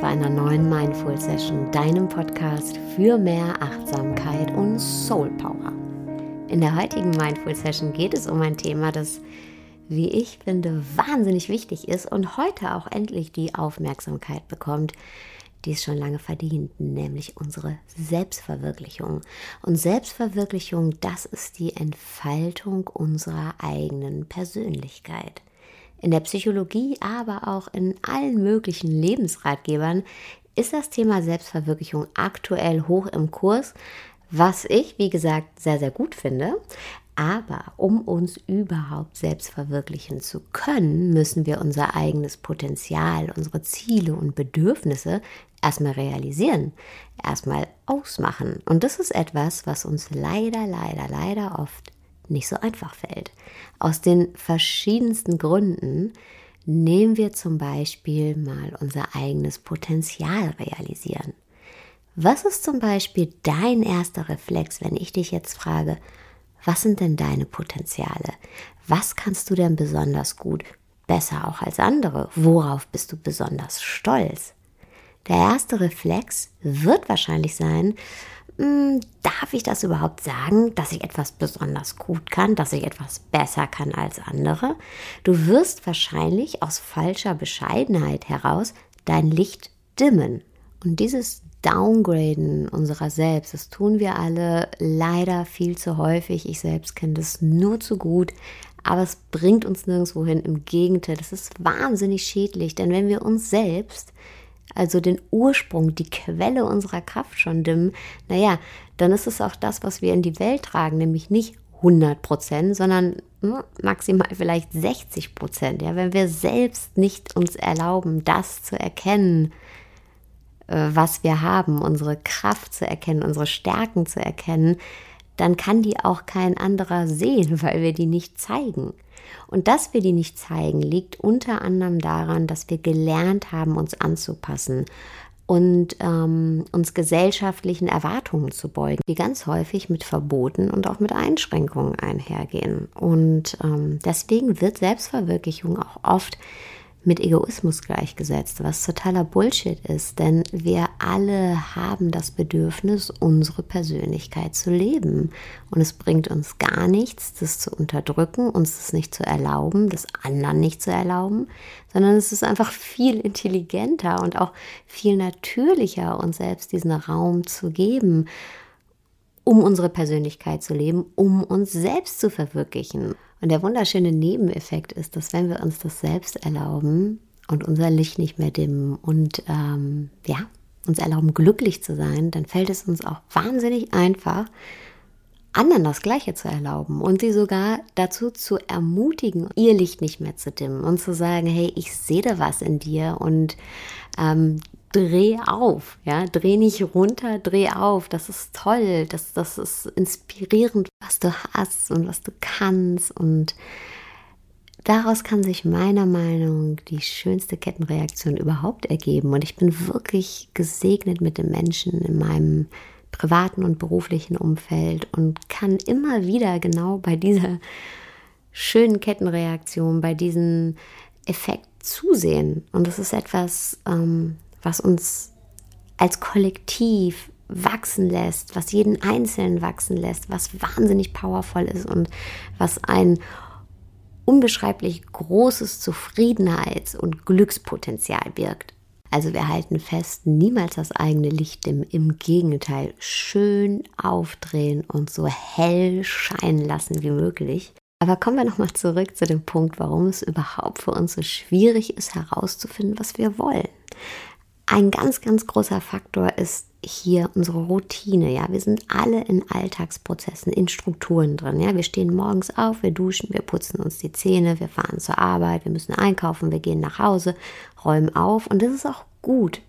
bei einer neuen Mindful Session, deinem Podcast für mehr Achtsamkeit und Soul Power. In der heutigen Mindful Session geht es um ein Thema, das, wie ich finde, wahnsinnig wichtig ist und heute auch endlich die Aufmerksamkeit bekommt, die es schon lange verdient, nämlich unsere Selbstverwirklichung. Und Selbstverwirklichung, das ist die Entfaltung unserer eigenen Persönlichkeit. In der Psychologie, aber auch in allen möglichen Lebensratgebern ist das Thema Selbstverwirklichung aktuell hoch im Kurs, was ich, wie gesagt, sehr, sehr gut finde. Aber um uns überhaupt selbst verwirklichen zu können, müssen wir unser eigenes Potenzial, unsere Ziele und Bedürfnisse erstmal realisieren, erstmal ausmachen. Und das ist etwas, was uns leider, leider, leider oft nicht so einfach fällt. Aus den verschiedensten Gründen nehmen wir zum Beispiel mal unser eigenes Potenzial realisieren. Was ist zum Beispiel dein erster Reflex, wenn ich dich jetzt frage, was sind denn deine Potenziale? Was kannst du denn besonders gut, besser auch als andere? Worauf bist du besonders stolz? Der erste Reflex wird wahrscheinlich sein, hm, darf ich das überhaupt sagen, dass ich etwas besonders gut kann, dass ich etwas besser kann als andere? Du wirst wahrscheinlich aus falscher Bescheidenheit heraus dein Licht dimmen. Und dieses Downgraden unserer selbst, das tun wir alle leider viel zu häufig. Ich selbst kenne das nur zu gut. Aber es bringt uns nirgendwo hin. Im Gegenteil, das ist wahnsinnig schädlich. Denn wenn wir uns selbst also den Ursprung, die Quelle unserer Kraft schon dimmen, naja, dann ist es auch das, was wir in die Welt tragen, nämlich nicht 100 Prozent, sondern hm, maximal vielleicht 60 Prozent. Ja, wenn wir selbst nicht uns erlauben, das zu erkennen, äh, was wir haben, unsere Kraft zu erkennen, unsere Stärken zu erkennen, dann kann die auch kein anderer sehen, weil wir die nicht zeigen. Und dass wir die nicht zeigen, liegt unter anderem daran, dass wir gelernt haben, uns anzupassen und ähm, uns gesellschaftlichen Erwartungen zu beugen, die ganz häufig mit Verboten und auch mit Einschränkungen einhergehen. Und ähm, deswegen wird Selbstverwirklichung auch oft mit Egoismus gleichgesetzt, was totaler Bullshit ist, denn wir alle haben das Bedürfnis, unsere Persönlichkeit zu leben. Und es bringt uns gar nichts, das zu unterdrücken, uns das nicht zu erlauben, das anderen nicht zu erlauben, sondern es ist einfach viel intelligenter und auch viel natürlicher, uns selbst diesen Raum zu geben, um unsere Persönlichkeit zu leben, um uns selbst zu verwirklichen. Und der wunderschöne Nebeneffekt ist, dass wenn wir uns das selbst erlauben und unser Licht nicht mehr dimmen und ähm, ja, uns erlauben, glücklich zu sein, dann fällt es uns auch wahnsinnig einfach, anderen das Gleiche zu erlauben und sie sogar dazu zu ermutigen, ihr Licht nicht mehr zu dimmen und zu sagen, hey, ich sehe da was in dir und ähm, dreh auf, ja, dreh nicht runter, dreh auf. Das ist toll, das, das ist inspirierend, was du hast und was du kannst. Und daraus kann sich meiner Meinung nach die schönste Kettenreaktion überhaupt ergeben. Und ich bin wirklich gesegnet mit den Menschen in meinem privaten und beruflichen Umfeld und kann immer wieder genau bei dieser schönen Kettenreaktion, bei diesem Effekt zusehen. Und das ist etwas, ähm, was uns als Kollektiv wachsen lässt, was jeden Einzelnen wachsen lässt, was wahnsinnig powervoll ist und was ein unbeschreiblich großes Zufriedenheits- und Glückspotenzial birgt. Also wir halten fest, niemals das eigene Licht im, im Gegenteil schön aufdrehen und so hell scheinen lassen wie möglich. Aber kommen wir nochmal zurück zu dem Punkt, warum es überhaupt für uns so schwierig ist herauszufinden, was wir wollen. Ein ganz, ganz großer Faktor ist hier unsere Routine. Ja, wir sind alle in Alltagsprozessen, in Strukturen drin. Ja, wir stehen morgens auf, wir duschen, wir putzen uns die Zähne, wir fahren zur Arbeit, wir müssen einkaufen, wir gehen nach Hause, räumen auf und das ist auch gut.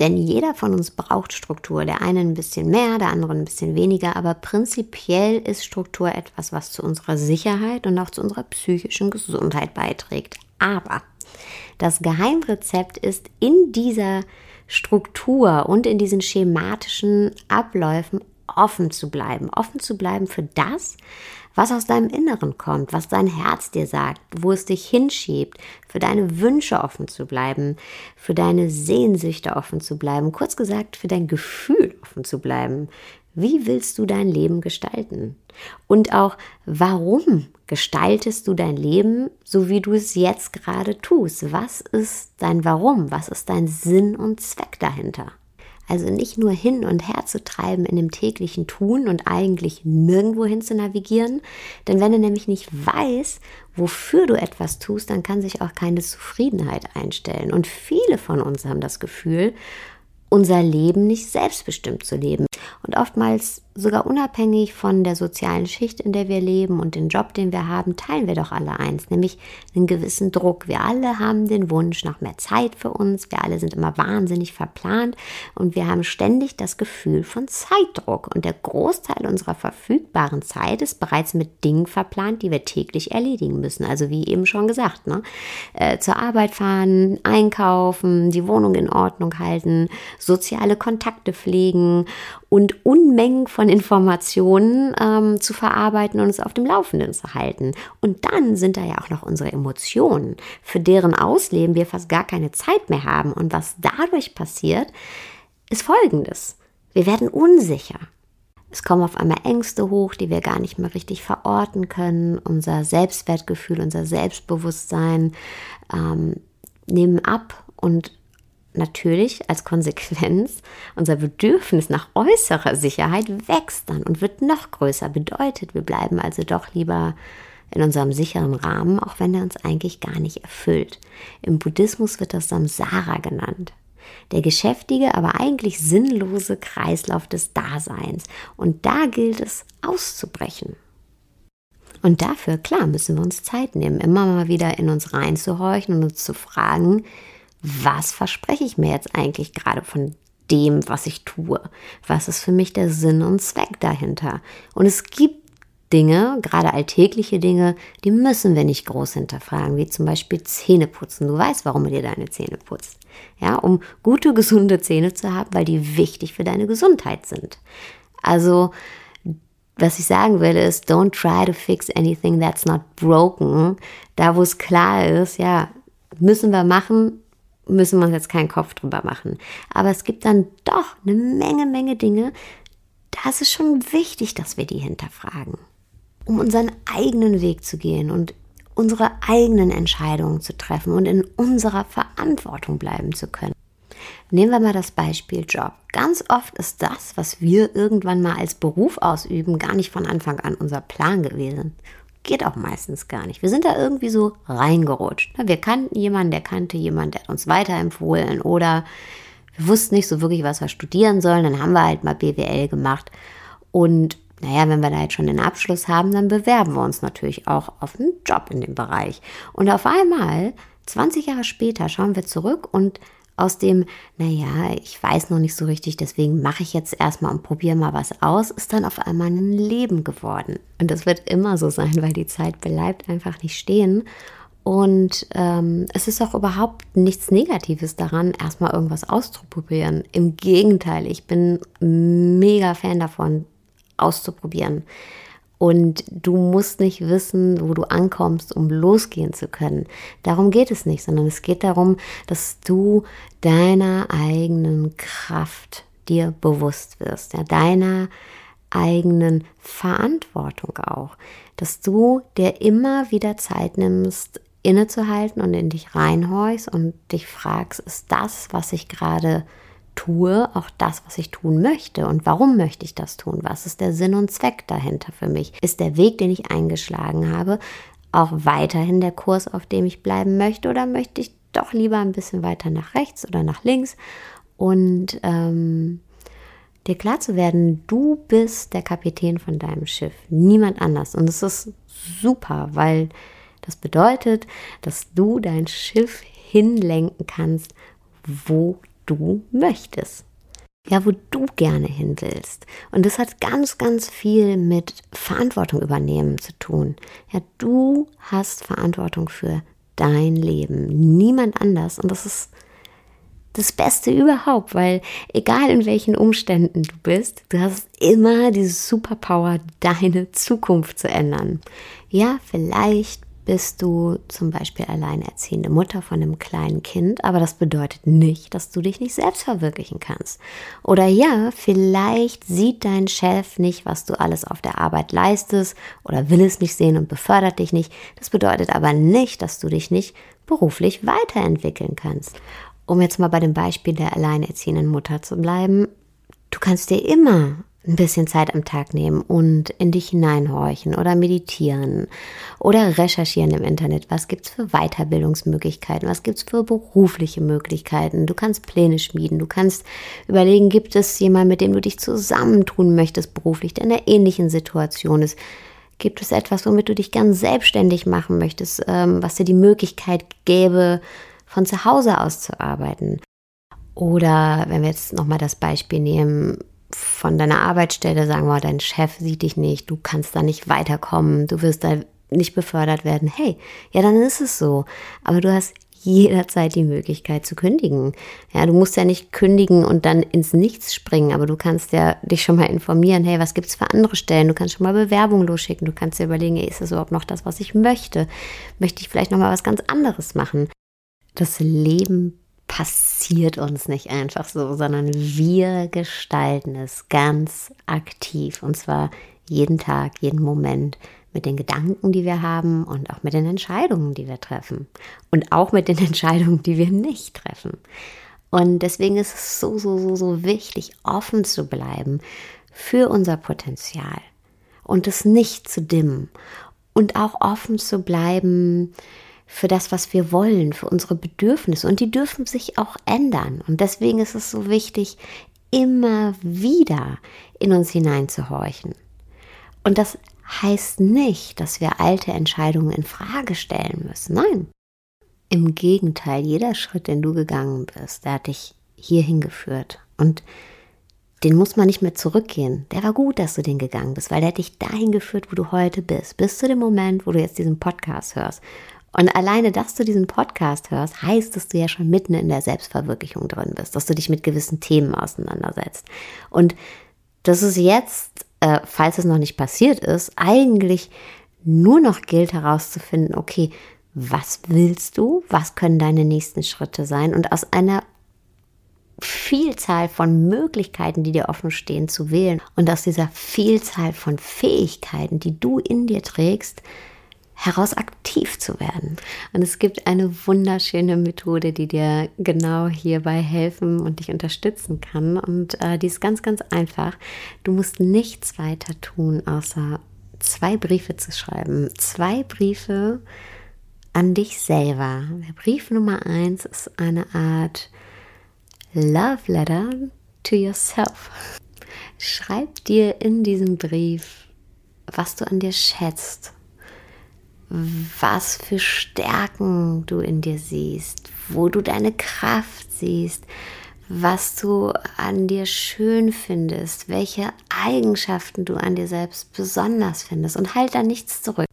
Denn jeder von uns braucht Struktur. Der eine ein bisschen mehr, der andere ein bisschen weniger. Aber prinzipiell ist Struktur etwas, was zu unserer Sicherheit und auch zu unserer psychischen Gesundheit beiträgt. Aber das Geheimrezept ist in dieser Struktur und in diesen schematischen Abläufen offen zu bleiben. Offen zu bleiben für das, was aus deinem Inneren kommt, was dein Herz dir sagt, wo es dich hinschiebt, für deine Wünsche offen zu bleiben, für deine Sehnsüchte offen zu bleiben, kurz gesagt, für dein Gefühl offen zu bleiben. Wie willst du dein Leben gestalten? Und auch, warum gestaltest du dein Leben so, wie du es jetzt gerade tust? Was ist dein Warum? Was ist dein Sinn und Zweck dahinter? Also nicht nur hin und her zu treiben in dem täglichen Tun und eigentlich nirgendwo hin zu navigieren. Denn wenn du nämlich nicht weißt, wofür du etwas tust, dann kann sich auch keine Zufriedenheit einstellen. Und viele von uns haben das Gefühl, unser Leben nicht selbstbestimmt zu leben. Und oftmals sogar unabhängig von der sozialen Schicht, in der wir leben und den Job, den wir haben, teilen wir doch alle eins, nämlich einen gewissen Druck. Wir alle haben den Wunsch nach mehr Zeit für uns. Wir alle sind immer wahnsinnig verplant und wir haben ständig das Gefühl von Zeitdruck. Und der Großteil unserer verfügbaren Zeit ist bereits mit Dingen verplant, die wir täglich erledigen müssen. Also wie eben schon gesagt, ne? Äh, zur Arbeit fahren, einkaufen, die Wohnung in Ordnung halten, soziale Kontakte pflegen und Unmengen von Informationen ähm, zu verarbeiten und uns auf dem Laufenden zu halten. Und dann sind da ja auch noch unsere Emotionen, für deren Ausleben wir fast gar keine Zeit mehr haben. Und was dadurch passiert, ist Folgendes. Wir werden unsicher. Es kommen auf einmal Ängste hoch, die wir gar nicht mehr richtig verorten können. Unser Selbstwertgefühl, unser Selbstbewusstsein ähm, nehmen ab und natürlich als Konsequenz unser Bedürfnis nach äußerer Sicherheit wächst dann und wird noch größer. Bedeutet, wir bleiben also doch lieber in unserem sicheren Rahmen, auch wenn er uns eigentlich gar nicht erfüllt. Im Buddhismus wird das Samsara genannt. Der geschäftige, aber eigentlich sinnlose Kreislauf des Daseins. Und da gilt es auszubrechen. Und dafür, klar, müssen wir uns Zeit nehmen, immer mal wieder in uns reinzuhorchen und uns zu fragen, was verspreche ich mir jetzt eigentlich gerade von dem, was ich tue? Was ist für mich der Sinn und Zweck dahinter? Und es gibt Dinge, gerade alltägliche Dinge, die müssen wir nicht groß hinterfragen, wie zum Beispiel Zähne putzen. Du weißt, warum du dir deine Zähne putzt. Ja, um gute, gesunde Zähne zu haben, weil die wichtig für deine Gesundheit sind. Also, was ich sagen will, ist, don't try to fix anything that's not broken. Da, wo es klar ist, ja, müssen wir machen, müssen wir uns jetzt keinen Kopf drüber machen. Aber es gibt dann doch eine Menge, Menge Dinge, da ist es schon wichtig, dass wir die hinterfragen, um unseren eigenen Weg zu gehen und unsere eigenen Entscheidungen zu treffen und in unserer Verantwortung bleiben zu können. Nehmen wir mal das Beispiel Job. Ganz oft ist das, was wir irgendwann mal als Beruf ausüben, gar nicht von Anfang an unser Plan gewesen. Geht auch meistens gar nicht. Wir sind da irgendwie so reingerutscht. Wir kannten jemanden, der kannte jemanden, der hat uns weiterempfohlen oder wir wussten nicht so wirklich, was wir studieren sollen. Dann haben wir halt mal BWL gemacht. Und naja, wenn wir da jetzt schon den Abschluss haben, dann bewerben wir uns natürlich auch auf einen Job in dem Bereich. Und auf einmal, 20 Jahre später, schauen wir zurück und aus dem, naja, ich weiß noch nicht so richtig, deswegen mache ich jetzt erstmal und probiere mal was aus, ist dann auf einmal ein Leben geworden. Und das wird immer so sein, weil die Zeit bleibt einfach nicht stehen. Und ähm, es ist auch überhaupt nichts Negatives daran, erstmal irgendwas auszuprobieren. Im Gegenteil, ich bin mega Fan davon, auszuprobieren. Und du musst nicht wissen, wo du ankommst, um losgehen zu können. Darum geht es nicht, sondern es geht darum, dass du deiner eigenen Kraft dir bewusst wirst, ja, deiner eigenen Verantwortung auch, dass du dir immer wieder Zeit nimmst, innezuhalten und in dich reinhorchst und dich fragst, ist das, was ich gerade tue, auch das, was ich tun möchte. Und warum möchte ich das tun? Was ist der Sinn und Zweck dahinter für mich? Ist der Weg, den ich eingeschlagen habe, auch weiterhin der Kurs, auf dem ich bleiben möchte? Oder möchte ich doch lieber ein bisschen weiter nach rechts oder nach links? Und ähm, dir klar zu werden, du bist der Kapitän von deinem Schiff, niemand anders. Und es ist super, weil das bedeutet, dass du dein Schiff hinlenken kannst, wo du möchtest. Ja, wo du gerne hin willst. Und das hat ganz, ganz viel mit Verantwortung übernehmen zu tun. Ja, du hast Verantwortung für dein Leben. Niemand anders. Und das ist das Beste überhaupt, weil egal in welchen Umständen du bist, du hast immer diese Superpower, deine Zukunft zu ändern. Ja, vielleicht bist du zum Beispiel alleinerziehende Mutter von einem kleinen Kind, aber das bedeutet nicht, dass du dich nicht selbst verwirklichen kannst. Oder ja, vielleicht sieht dein Chef nicht, was du alles auf der Arbeit leistest oder will es nicht sehen und befördert dich nicht. Das bedeutet aber nicht, dass du dich nicht beruflich weiterentwickeln kannst. Um jetzt mal bei dem Beispiel der alleinerziehenden Mutter zu bleiben, du kannst dir immer ein bisschen Zeit am Tag nehmen und in dich hineinhorchen oder meditieren oder recherchieren im Internet. Was gibt es für Weiterbildungsmöglichkeiten? Was gibt es für berufliche Möglichkeiten? Du kannst Pläne schmieden. Du kannst überlegen, gibt es jemanden, mit dem du dich zusammentun möchtest beruflich, der in einer ähnlichen Situation ist? Gibt es etwas, womit du dich ganz selbstständig machen möchtest, ähm, was dir die Möglichkeit gäbe, von zu Hause aus zu arbeiten? Oder wenn wir jetzt nochmal das Beispiel nehmen, von deiner Arbeitsstelle sagen wir, dein Chef sieht dich nicht, du kannst da nicht weiterkommen, du wirst da nicht befördert werden. Hey, ja, dann ist es so. Aber du hast jederzeit die Möglichkeit zu kündigen. Ja, du musst ja nicht kündigen und dann ins Nichts springen, aber du kannst ja dich schon mal informieren, hey, was gibt es für andere Stellen? Du kannst schon mal Bewerbungen losschicken, du kannst dir überlegen, hey, ist das überhaupt noch das, was ich möchte? Möchte ich vielleicht noch mal was ganz anderes machen? Das Leben passiert uns nicht einfach so, sondern wir gestalten es ganz aktiv und zwar jeden Tag, jeden Moment mit den Gedanken, die wir haben und auch mit den Entscheidungen, die wir treffen und auch mit den Entscheidungen, die wir nicht treffen. Und deswegen ist es so, so, so, so wichtig, offen zu bleiben für unser Potenzial und es nicht zu dimmen und auch offen zu bleiben für das, was wir wollen, für unsere Bedürfnisse. Und die dürfen sich auch ändern. Und deswegen ist es so wichtig, immer wieder in uns hineinzuhorchen. Und das heißt nicht, dass wir alte Entscheidungen in Frage stellen müssen. Nein. Im Gegenteil, jeder Schritt, den du gegangen bist, der hat dich hierhin geführt. Und den muss man nicht mehr zurückgehen. Der war gut, dass du den gegangen bist, weil der hat dich dahin geführt, wo du heute bist. Bis zu dem Moment, wo du jetzt diesen Podcast hörst. Und alleine, dass du diesen Podcast hörst, heißt, dass du ja schon mitten in der Selbstverwirklichung drin bist, dass du dich mit gewissen Themen auseinandersetzt. Und dass es jetzt, äh, falls es noch nicht passiert ist, eigentlich nur noch gilt herauszufinden, okay, was willst du? Was können deine nächsten Schritte sein? Und aus einer Vielzahl von Möglichkeiten, die dir offen stehen, zu wählen und aus dieser Vielzahl von Fähigkeiten, die du in dir trägst, heraus aktiv zu werden. Und es gibt eine wunderschöne Methode, die dir genau hierbei helfen und dich unterstützen kann. Und äh, die ist ganz, ganz einfach. Du musst nichts weiter tun, außer zwei Briefe zu schreiben. Zwei Briefe an dich selber. Der Brief Nummer eins ist eine Art Love Letter to yourself. Schreib dir in diesem Brief, was du an dir schätzt, was für Stärken du in dir siehst, wo du deine Kraft siehst, was du an dir schön findest, welche Eigenschaften du an dir selbst besonders findest und halt da nichts zurück.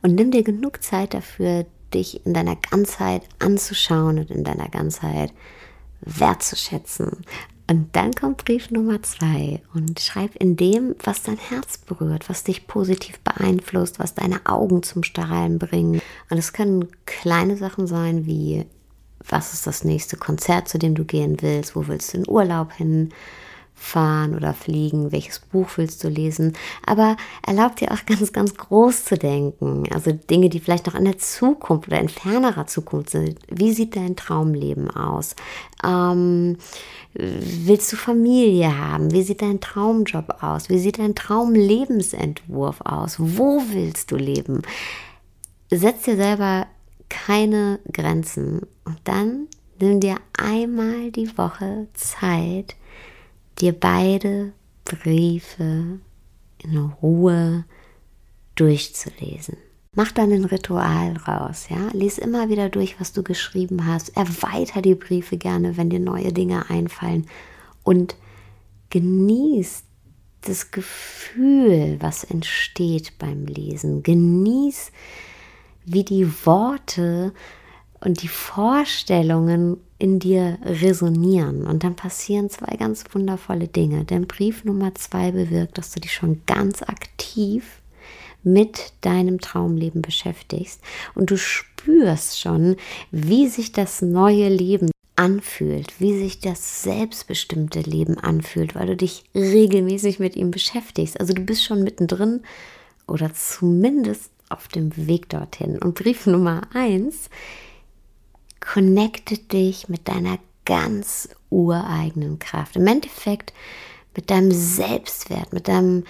Und nimm dir genug Zeit dafür, dich in deiner Ganzheit anzuschauen und in deiner Ganzheit wertzuschätzen. Und dann kommt Brief Nummer zwei und schreib in dem, was dein Herz berührt, was dich positiv beeinflusst, was deine Augen zum Strahlen bringen. Und es können kleine Sachen sein wie, was ist das nächste Konzert, zu dem du gehen willst, wo willst du in Urlaub hin, fahren oder fliegen, welches Buch willst du lesen, aber erlaubt dir auch ganz, ganz groß zu denken. Also Dinge, die vielleicht noch in der Zukunft oder in fernerer Zukunft sind. Wie sieht dein Traumleben aus? Ähm, willst du Familie haben? Wie sieht dein Traumjob aus? Wie sieht dein Traumlebensentwurf aus? Wo willst du leben? Setz dir selber keine Grenzen und dann nimm dir einmal die Woche Zeit, dir beide Briefe in Ruhe durchzulesen. Mach dann ein Ritual raus, ja. Lies immer wieder durch, was du geschrieben hast. Erweiter die Briefe gerne, wenn dir neue Dinge einfallen. Und genieß das Gefühl, was entsteht beim Lesen. Genieß, wie die Worte und die Vorstellungen in dir resonieren. Und dann passieren zwei ganz wundervolle Dinge. Denn Brief Nummer zwei bewirkt, dass du dich schon ganz aktiv mit deinem Traumleben beschäftigst und du spürst schon, wie sich das neue Leben anfühlt, wie sich das selbstbestimmte Leben anfühlt, weil du dich regelmäßig mit ihm beschäftigst. Also du bist schon mittendrin oder zumindest auf dem Weg dorthin. Und Brief Nummer eins connectet dich mit deiner ganz ureigenen Kraft. Im Endeffekt mit deinem Selbstwert, mit deinem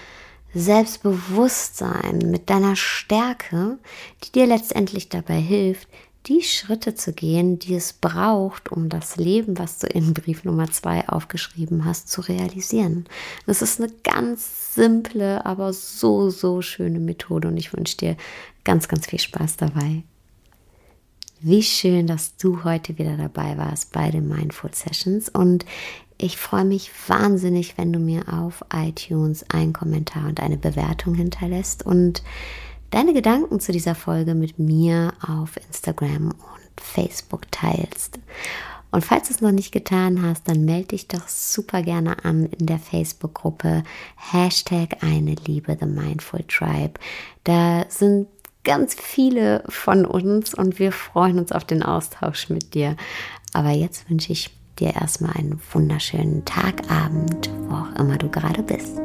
Selbstbewusstsein, mit deiner Stärke, die dir letztendlich dabei hilft, die Schritte zu gehen, die es braucht, um das Leben, was du in Brief Nummer zwei aufgeschrieben hast, zu realisieren. Das ist eine ganz simple, aber so, so schöne Methode und ich wünsche dir ganz, ganz viel Spaß dabei. Wie schön, dass du heute wieder dabei warst bei den Mindful Sessions und ich freue mich wahnsinnig, wenn du mir auf iTunes einen Kommentar und eine Bewertung hinterlässt und deine Gedanken zu dieser Folge mit mir auf Instagram und Facebook teilst. Und falls du es noch nicht getan hast, dann melde dich doch super gerne an in der Facebook-Gruppe Hashtag eine Liebe The Mindful Tribe. Da sind ganz viele von uns und wir freuen uns auf den Austausch mit dir. Aber jetzt wünsche ich dir erstmal einen wunderschönen Tag, Abend, wo auch immer du gerade bist.